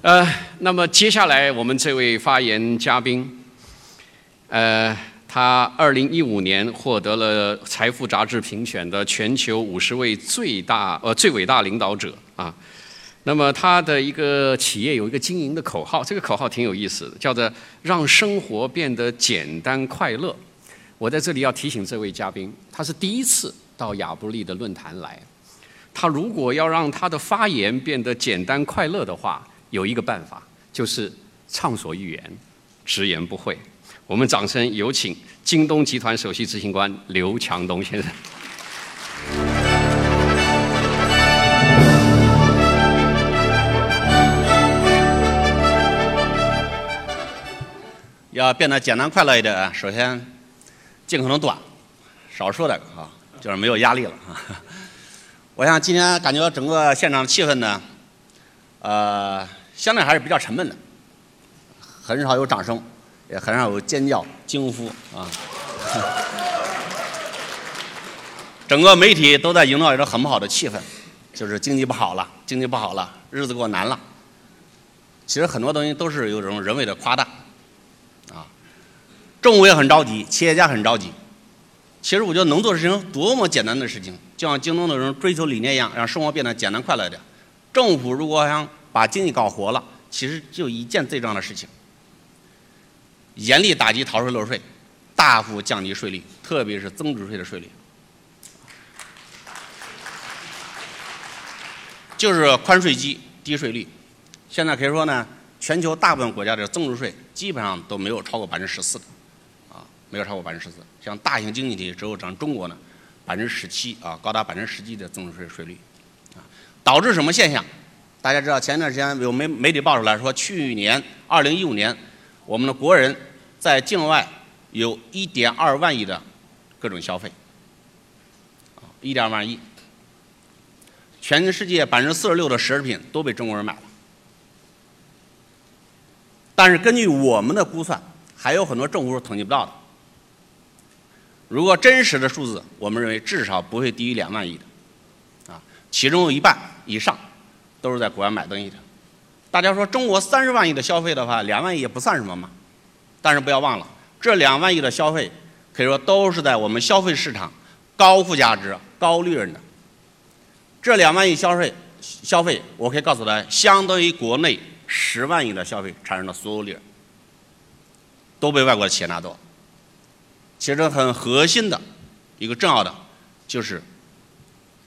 呃，那么接下来我们这位发言嘉宾，呃，他二零一五年获得了《财富》杂志评选的全球五十位最大呃最伟大领导者啊。那么他的一个企业有一个经营的口号，这个口号挺有意思的，叫做“让生活变得简单快乐”。我在这里要提醒这位嘉宾，他是第一次到亚布力的论坛来。他如果要让他的发言变得简单快乐的话，有一个办法，就是畅所欲言，直言不讳。我们掌声有请京东集团首席执行官刘强东先生。要变得简单快乐一点，首先尽可能短，少说点啊，就是没有压力了啊。我想今天感觉整个现场气氛呢，呃，相对还是比较沉闷的，很少有掌声，也很少有尖叫、惊呼啊。整个媒体都在营造一种很不好的气氛，就是经济不好了，经济不好了，日子过难了。其实很多东西都是有这种人为的夸大。啊政府也很着急，企业家很着急。其实我觉得能做事情多么简单的事情，就像京东的人追求理念一样，让生活变得简单快乐点。政府如果想把经济搞活了，其实就一件最重要的事情：严厉打击逃税漏税，大幅降低税率，特别是增值税的税率，就是宽税基、低税率。现在可以说呢，全球大部分国家的增值税基本上都没有超过百分之十四的。啊没有超过百分之十四，像大型经济体只有咱中国呢，百分之十七啊，高达百分之十七的增值税税率，导致什么现象？大家知道，前一段时间有媒媒体报出来说，去年二零一五年，我们的国人在境外有一点二万亿的各种消费，一点二万亿，全世界百分之四十六的奢侈品都被中国人买了，但是根据我们的估算，还有很多政府是统计不到的。如果真实的数字，我们认为至少不会低于两万亿的，其中有一半以上都是在国外买东西的。大家说中国三十万亿的消费的话，两万亿也不算什么嘛。但是不要忘了，这两万亿的消费可以说都是在我们消费市场高附加值、高利润的。这两万亿消费消费，我可以告诉大家，相当于国内十万亿的消费产生的所有利润，都被外国的企业拿走。其实很核心的一个重要的就是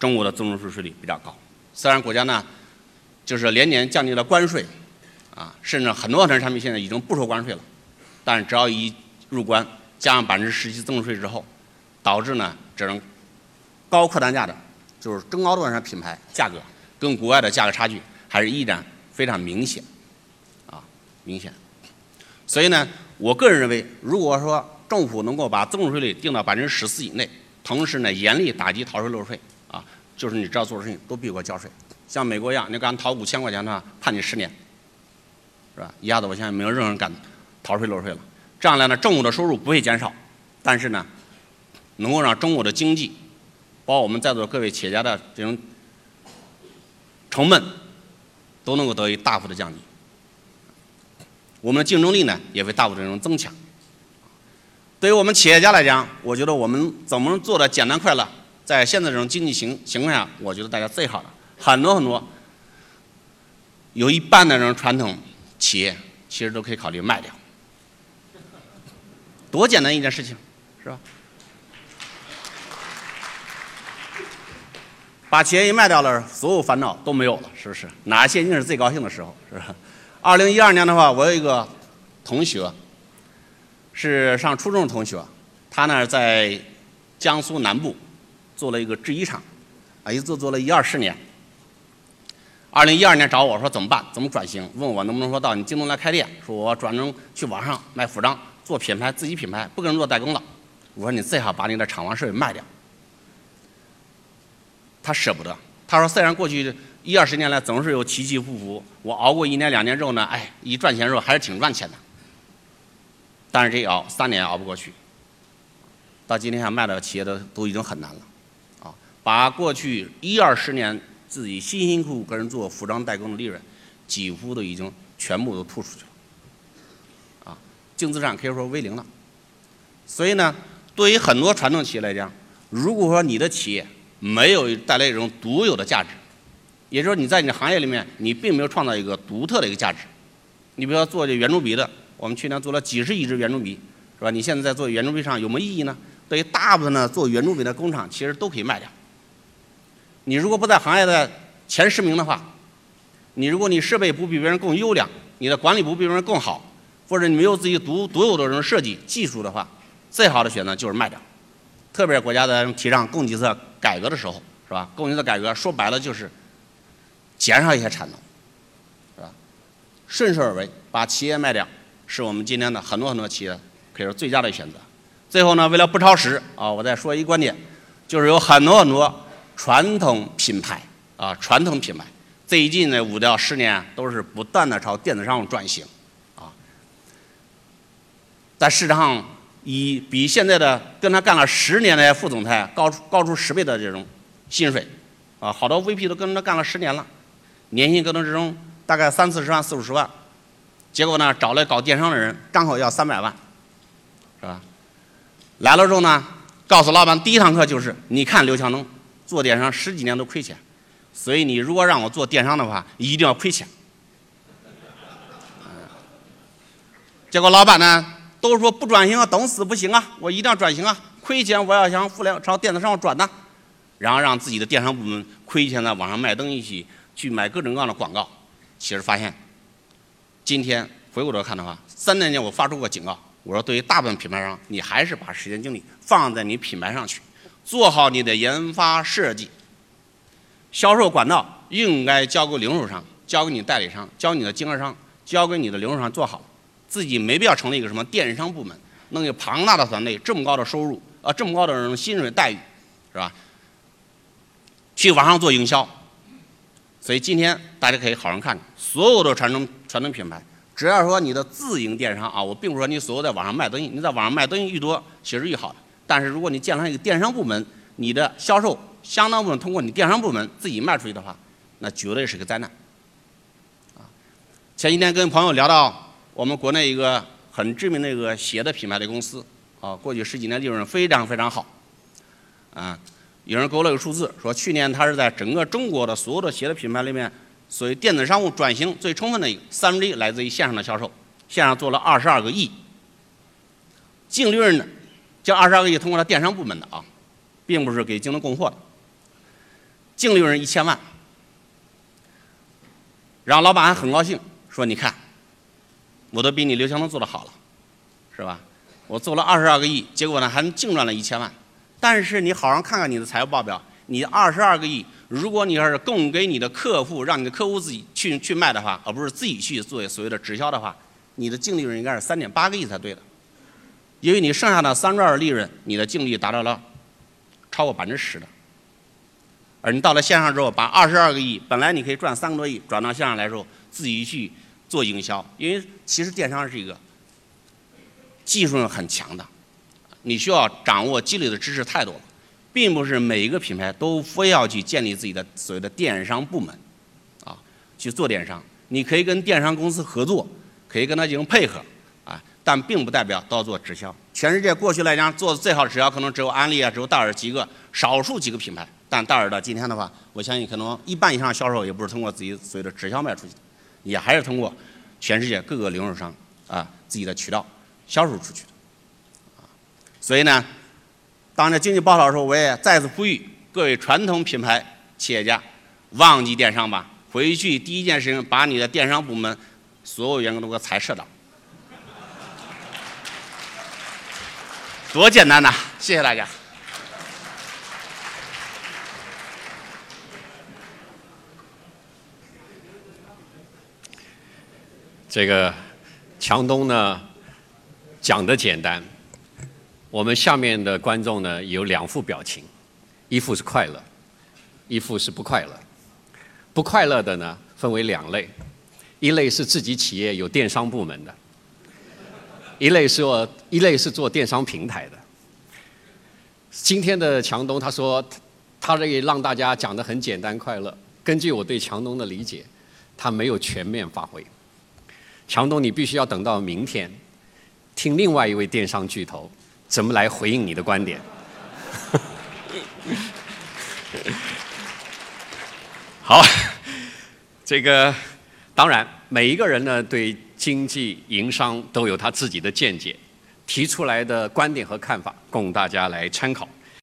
中国的增值税税率比较高。虽然国家呢就是连年降低了关税，啊，甚至很多很多产品现在已经不收关税了，但是只要一入关，加上百分之十七增值税之后，导致呢这种高客单价的，就是中高端产品牌价格跟国外的价格差距还是依然非常明显，啊，明显。所以呢，我个人认为，如果说政府能够把增值税率定到百分之十四以内，同时呢严厉打击逃税漏税，就是你只要做的事情都必须给我交税。像美国一样，你敢逃五千块钱的话，判你十年，是吧？一下子我现在没有任何人敢逃税漏税了。这样来呢，政府的收入不会减少，但是呢，能够让中国的经济，包括我们在座各位企业家的这种成本，都能够得以大幅的降低。我们的竞争力呢，也会大幅这种增强。对于我们企业家来讲，我觉得我们怎么能做的简单快乐，在现在这种经济情情况下，我觉得大家最好的很多很多，有一半的这种传统企业其实都可以考虑卖掉，多简单一件事情，是吧？把企业一卖掉了，所有烦恼都没有了，是不是？哪些一定是最高兴的时候，是吧？二零一二年的话，我有一个同学。是上初中的同学，他呢在江苏南部做了一个制衣厂，啊，一做做了一二十年。二零一二年找我说怎么办？怎么转型？问我能不能说到你京东来开店？说我转成去网上卖服装，做品牌，自己品牌，不跟人做代工了。我说你最好把你的厂房设备卖掉。他舍不得，他说虽然过去一二十年来总是有起起伏伏，我熬过一年两年之后呢，哎，一赚钱时候还是挺赚钱的。但是这一熬三年熬不过去，到今天还卖的企业都都已经很难了，把过去一二十年自己辛辛苦苦跟人做服装代工的利润，几乎都已经全部都吐出去了，啊，净资产可以说为零了。所以呢，对于很多传统企业来讲，如果说你的企业没有带来一种独有的价值，也就是说你在你的行业里面你并没有创造一个独特的一个价值，你比如说做这圆珠笔的，我们去年做了几十亿支圆珠笔，是吧？你现在在做圆珠笔上有没有意义呢？对于大部分呢做圆珠笔的工厂，其实都可以卖掉。你如果不在行业的前十名的话，你如果你设备不比别人更优良，你的管理不比别人更好，或者你没有自己独独有的这种设计技术的话，最好的选择就是卖掉。特别是国家在提倡供给侧改革的时候，是吧？供给侧改革说白了就是减少一些产能，是吧？顺势而为，把企业卖掉，是我们今天的很多很多企业可以说最佳的选择。最后呢，为了不超时啊，我再说一观点，就是有很多很多传统品牌啊，传统品牌。最近的五到十年都是不断的朝电子商务转型，啊，在市场上以比现在的跟他干了十年的副总裁高出高出十倍的这种薪水，啊，好多 VP 都跟着干了十年了，年薪可能这种大概三四十万、四五十万，结果呢找来搞电商的人刚好要三百万，是吧？来了之后呢，告诉老板第一堂课就是，你看刘强东做电商十几年都亏钱。所以你如果让我做电商的话，一定要亏钱。结果老板呢都说不转型啊，等死不行啊，我一定要转型啊，亏钱我要向互联朝电子商务转呐，然后让自己的电商部门亏钱在网上卖东西，去买各种各样的广告。其实发现，今天回过头看的话，三年前我发出过警告，我说对于大部分品牌商，你还是把时间精力放在你品牌上去，做好你的研发设计。销售管道应该交给零售商，交给你代理商，交给你的经销商，交给你的零售商做好，自己没必要成立一个什么电商部门，弄一个庞大的团队，这么高的收入，啊，这么高的这种薪水待遇，是吧？去网上做营销。所以今天大家可以好好看看，所有的传统传统品牌，只要说你的自营电商啊，我并不是说你所有在网上卖东西，你在网上卖东西越多，其实越好。但是如果你建了一个电商部门，你的销售。相当部分通过你电商部门自己卖出去的话，那绝对是个灾难。啊，前几天跟朋友聊到我们国内一个很知名的一个鞋的品牌的公司，啊，过去十几年利润非常非常好。啊，有人给我了个数字，说去年它是在整个中国的所有的鞋的品牌里面，所谓电子商务转型最充分的一个，三分之一来自于线上的销售，线上做了二十二个亿，净利润呢，这二十二个亿通过了电商部门的啊，并不是给京东供货的。净利润一千万，然后老板还很高兴，说：“你看，我都比你刘强东做的好了，是吧？我做了二十二个亿，结果呢还净赚了一千万。但是你好好看看你的财务报表，你二十二个亿，如果你要是供给你的客户，让你的客户自己去去卖的话，而不是自己去做所谓的直销的话，你的净利润应该是三点八个亿才对的。因为你剩下的三十二利润，你的净利达到了超过百分之十的。”而你到了线上之后，把二十二个亿本来你可以赚三个多亿，转到线上来之后，自己去做营销，因为其实电商是一个技术性很强的，你需要掌握积累的知识太多了，并不是每一个品牌都非要去建立自己的所谓的电商部门，啊，去做电商。你可以跟电商公司合作，可以跟他进行配合，但并不代表都要做直销。全世界过去来讲做的最好的直销，可能只有安利啊，只有戴尔几个少数几个品牌。但戴尔到今天的话，我相信可能一半以上销售也不是通过自己所谓的直销卖出去的，也还是通过全世界各个零售商啊自己的渠道销售出去的。所以呢，当这经济不好的时候，我也再次呼吁各位传统品牌企业家，忘记电商吧，回去第一件事情把你的电商部门所有员工都给裁撤掉。多简单呐！谢谢大家。这个强东呢讲的简单，我们下面的观众呢有两副表情，一副是快乐，一副是不快乐。不快乐的呢分为两类，一类是自己企业有电商部门的，一类是做一类是做电商平台的。今天的强东他说，他这个让大家讲的很简单快乐。根据我对强东的理解。他没有全面发挥。强东，你必须要等到明天，听另外一位电商巨头怎么来回应你的观点。好，这个当然，每一个人呢对经济营商都有他自己的见解，提出来的观点和看法供大家来参考。